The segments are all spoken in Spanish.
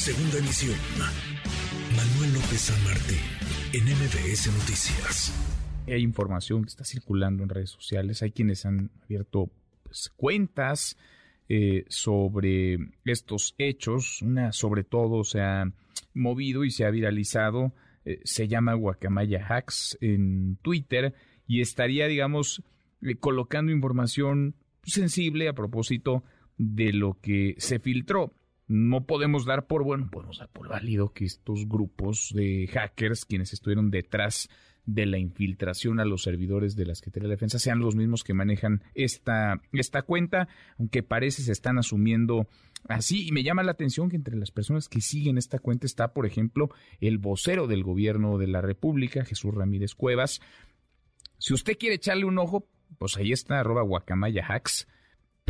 Segunda emisión. Manuel López San Martín, en MBS Noticias. Hay información que está circulando en redes sociales. Hay quienes han abierto pues, cuentas eh, sobre estos hechos. Una, sobre todo, se ha movido y se ha viralizado. Eh, se llama Guacamaya Hacks en Twitter y estaría, digamos, eh, colocando información sensible a propósito de lo que se filtró no podemos dar por bueno, podemos dar por válido que estos grupos de hackers, quienes estuvieron detrás de la infiltración a los servidores de la Secretaría de Defensa, sean los mismos que manejan esta, esta cuenta, aunque parece se están asumiendo así. Y me llama la atención que entre las personas que siguen esta cuenta está, por ejemplo, el vocero del gobierno de la República, Jesús Ramírez Cuevas. Si usted quiere echarle un ojo, pues ahí está, arroba guacamaya hacks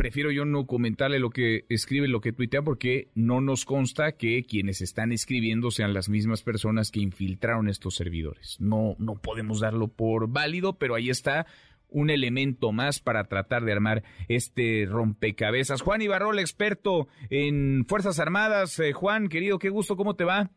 prefiero yo no comentarle lo que escribe, lo que tuitea, porque no nos consta que quienes están escribiendo sean las mismas personas que infiltraron estos servidores. No, no podemos darlo por válido, pero ahí está un elemento más para tratar de armar este rompecabezas. Juan Ibarrol, experto en Fuerzas Armadas. Eh, Juan, querido, qué gusto, ¿cómo te va?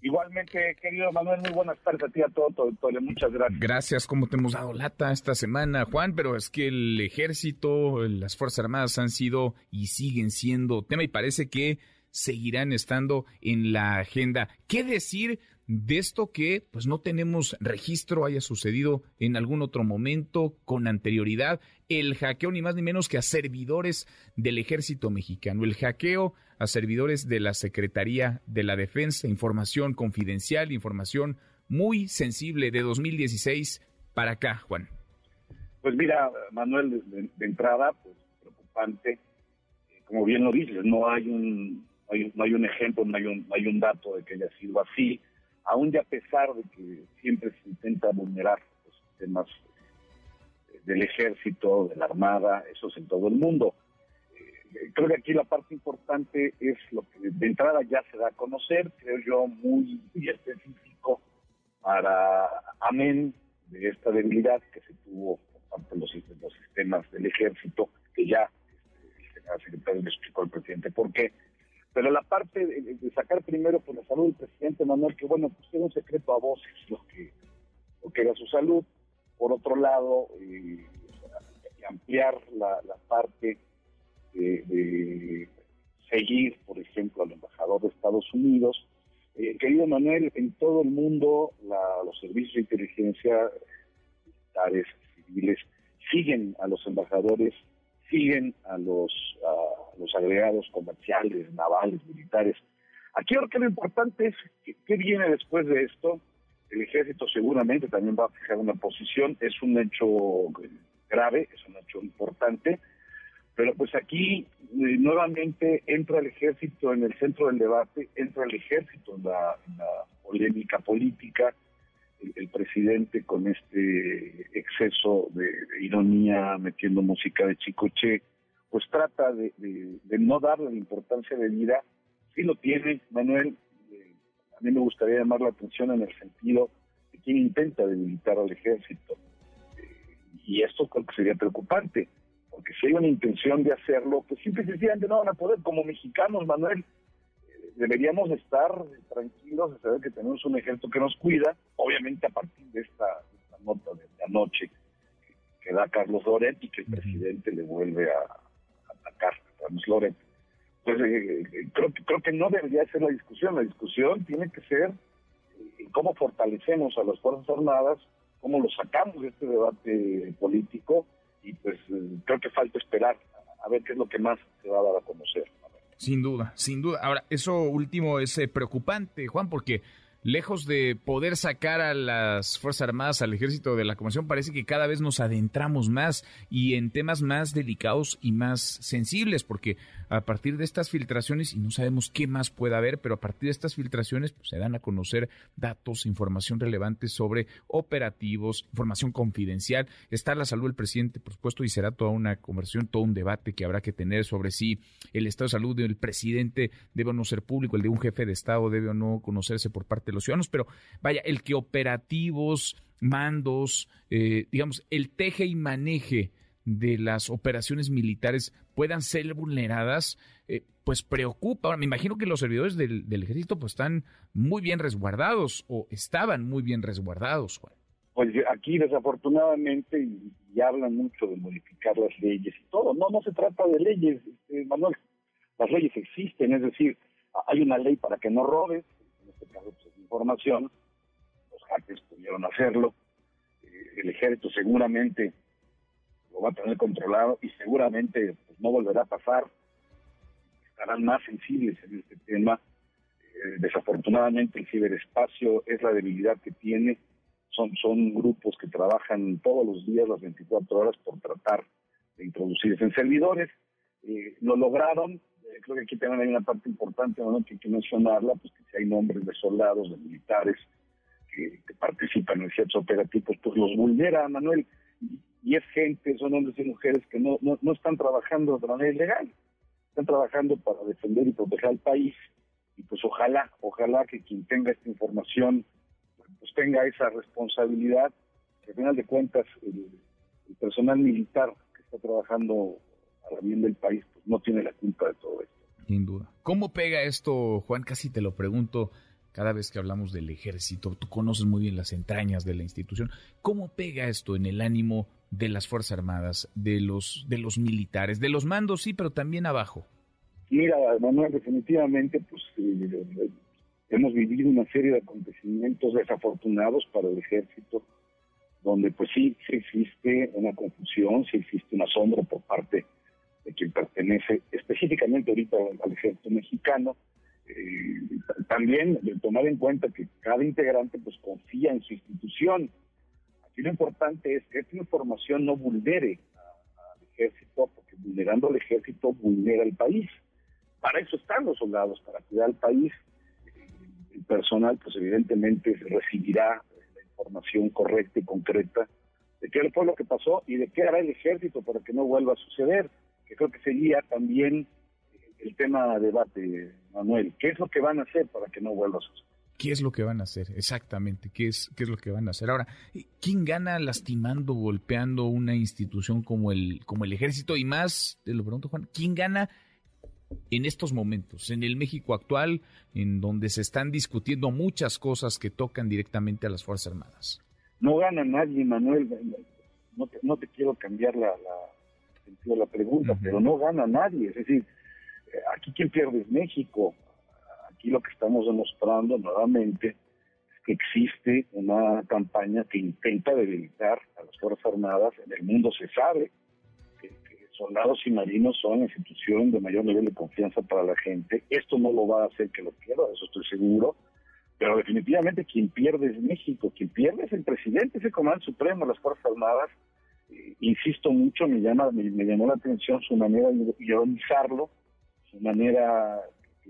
Igualmente, querido Manuel, muy buenas tardes a ti a todo, todo, muchas gracias. Gracias, como te hemos dado lata esta semana, Juan, pero es que el ejército, las Fuerzas Armadas han sido y siguen siendo tema y parece que seguirán estando en la agenda. ¿Qué decir de esto que pues no tenemos registro haya sucedido en algún otro momento con anterioridad el hackeo ni más ni menos que a servidores del ejército mexicano el hackeo a servidores de la Secretaría de la Defensa información confidencial información muy sensible de 2016 para acá Juan. Pues mira Manuel de, entrada pues preocupante como bien lo dices no hay un no hay, un ejemplo no hay un, no hay un dato de que haya sido así aún ya a pesar de que siempre se intenta vulnerar los sistemas eh, del ejército, de la armada, eso es en todo el mundo. Eh, creo que aquí la parte importante es lo que de entrada ya se da a conocer, creo yo, muy, específico para amén de esta debilidad que se tuvo por parte de los, sistemas del ejército, que ya este, el general secretario le explicó al presidente por qué pero la parte de, sacar primero por la salud del presidente Manuel, que bueno, pues era un secreto a voces lo que, lo que era su salud. Por otro lado, eh, ampliar la, parte de, seguir, por ejemplo, al embajador de Estados Unidos. Eh, querido Manuel, en todo el mundo los servicios de inteligencia militares, civiles, siguen a los embajadores siguen a los, los agregados comerciales, navales, militares. Aquí creo que lo importante es qué viene después de esto. El ejército seguramente también va a fijar una posición. Es un hecho grave, es un hecho importante. Pero pues aquí eh, nuevamente entra el ejército en el centro del debate, entra el ejército en la polémica política el, presidente con este exceso de, ironía, metiendo música de Chicoche, pues trata de, no darle la importancia de vida. Sí lo tiene, Manuel. Eh, a mí me gustaría llamar la atención en el sentido de quien intenta debilitar al ejército. Eh, y esto creo que sería preocupante, porque si hay una intención de hacerlo, pues simple y sencillamente no van a poder. Como mexicanos, Manuel, deberíamos estar tranquilos de saber que tenemos un ejército que nos cuida, obviamente a partir de esta, nota de, anoche que, da Carlos Loret y que el presidente le vuelve a Loret. Pues eh, eh, creo, que no debería ser la discusión, la discusión tiene que ser eh, cómo fortalecemos a las Fuerzas Armadas, cómo lo sacamos de este debate político y pues creo que falta esperar a ver qué es lo que más se va a dar a conocer. Sin duda, sin duda. Ahora, eso último es preocupante, Juan, porque lejos de poder sacar a las Fuerzas Armadas, al ejército de la Comisión, parece que cada vez nos adentramos más y en temas más delicados y más sensibles, porque a partir de estas filtraciones, y no sabemos qué más puede haber, pero a partir de estas filtraciones pues, se dan a conocer datos, información relevante sobre operativos, información confidencial. Está la salud del presidente, por supuesto, y será toda una conversación, todo un debate que habrá que tener sobre si el estado de salud del presidente debe o no ser público, el de un jefe de Estado debe o no conocerse por parte de los ciudadanos, pero vaya, el que operativos, mandos, eh, digamos, el teje y maneje de las operaciones militares puedan ser vulneradas, eh, pues preocupa. Ahora, me imagino que los servidores del, ejército pues están muy bien resguardados o estaban muy bien resguardados. Pues aquí desafortunadamente y, hablan mucho de modificar las leyes y todo. No, no se trata de leyes, este, Manuel. Las leyes existen, es decir, hay una ley para que no robes, en este caso pues, información, los hackers pudieron hacerlo, eh, el ejército seguramente lo va a tener controlado y seguramente pues, no volverá a pasar estarán más sensibles en este tema. Eh, desafortunadamente el ciberespacio es la debilidad que tiene. Son, son grupos que trabajan todos los días, las 24 horas, por tratar de introducirse en servidores. Eh, lo lograron. Eh, creo que aquí también hay una parte importante ¿no? que hay que mencionarla, pues que si hay nombres de soldados, de militares que, participan en ciertos operativos, pues los vulnera, Manuel. Y, es gente, son hombres y mujeres que no, no, no están trabajando de manera ilegal están trabajando para defender y proteger al país y pues ojalá, ojalá que quien tenga esta información pues tenga esa responsabilidad, que al final de cuentas el, personal militar que está trabajando a la bien del país pues no tiene la culpa de todo esto. Sin duda. ¿Cómo pega esto, Juan? Casi te lo pregunto cada vez que hablamos del ejército. Tú conoces muy bien las entrañas de la institución. ¿Cómo pega esto en el ánimo de las Fuerzas Armadas, de los, de los militares, de los mandos, sí, pero también abajo? Mira, Manuel, definitivamente, pues eh, hemos vivido una serie de acontecimientos desafortunados para el ejército, donde pues sí, sí existe una confusión, sí existe un asombro por parte de quien pertenece específicamente ahorita al ejército mexicano. Eh, también de tomar en cuenta que cada integrante pues confía en su institución, y lo importante es que esta información no vulnere al ejército, porque vulnerando al ejército vulnera al país. Para eso están los soldados, para cuidar al país. El personal, pues evidentemente recibirá la información correcta y concreta de qué fue lo que pasó y de qué hará el ejército para que no vuelva a suceder, que creo que sería también el tema de debate, Manuel. ¿Qué es lo que van a hacer para que no vuelva a suceder? qué es lo que van a hacer, exactamente, qué es, qué es lo que van a hacer. Ahora, ¿quién gana lastimando, golpeando una institución como el, como el ejército? Y más, te lo pregunto Juan, ¿quién gana en estos momentos, en el México actual, en donde se están discutiendo muchas cosas que tocan directamente a las Fuerzas Armadas? No gana nadie, Manuel. No te, no te quiero cambiar la, la, la pregunta, pero no gana nadie. Es decir, eh, aquí quien pierde es México aquí lo que estamos demostrando nuevamente es que existe una campaña que intenta debilitar a las Fuerzas Armadas. En el mundo se sabe que, soldados y marinos son la institución de mayor nivel de confianza para la gente. Esto no lo va a hacer que lo pierda, eso estoy seguro. Pero definitivamente quien pierde es México, quien pierde es el presidente, es el comandante supremo de las Fuerzas Armadas. Insisto mucho, me, llama, me, me, llamó la atención su manera de ironizarlo, su manera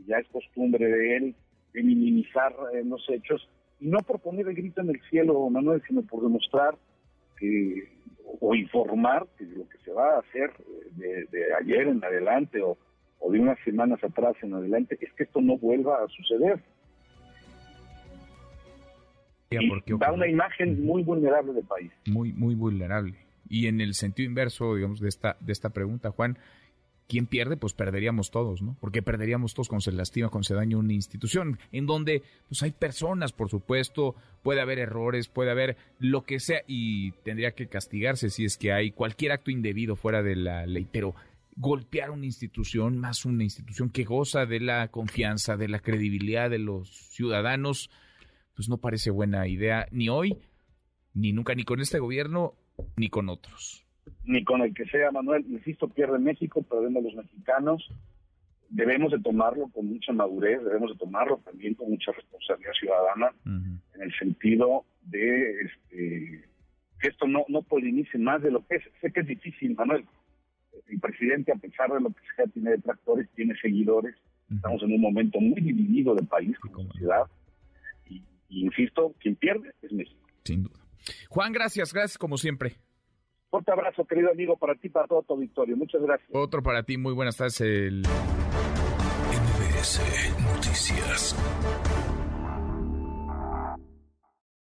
ya es costumbre de él, de minimizar eh, los hechos, y no por poner el grito en el cielo, Manuel, sino por demostrar que, o informar que lo que se va a hacer eh, de, ayer en adelante o, de unas semanas atrás en adelante es que esto no vuelva a suceder. da una imagen muy vulnerable del país. Muy, muy vulnerable. Y en el sentido inverso, digamos, de esta, de esta pregunta, Juan, ¿Quién pierde? Pues perderíamos todos, ¿no? Porque perderíamos todos cuando se lastima, cuando se daña una institución, en donde pues hay personas, por supuesto, puede haber errores, puede haber lo que sea, y tendría que castigarse si es que hay cualquier acto indebido fuera de la ley, pero golpear una institución, más una institución que goza de la confianza, de la credibilidad de los ciudadanos, pues no parece buena idea ni hoy, ni nunca, ni con este gobierno, ni con otros ni con el que sea, Manuel. Insisto, pierde México, perdemos los mexicanos. Debemos de tomarlo con mucha madurez, debemos de tomarlo también con mucha responsabilidad ciudadana, en el sentido de este, que esto no, no polinice más de lo que es. Sé que es difícil, Manuel. El presidente, a pesar de lo que sea, tiene detractores, tiene seguidores. Estamos en un momento muy dividido del país como ciudad. Y, y insisto, quien pierde es México. Sin duda. Juan, gracias, gracias como siempre. Fuerte abrazo, querido amigo, para ti, para todo tu auditorio. Muchas gracias. Otro para ti, muy buenas tardes. El... MBS Noticias.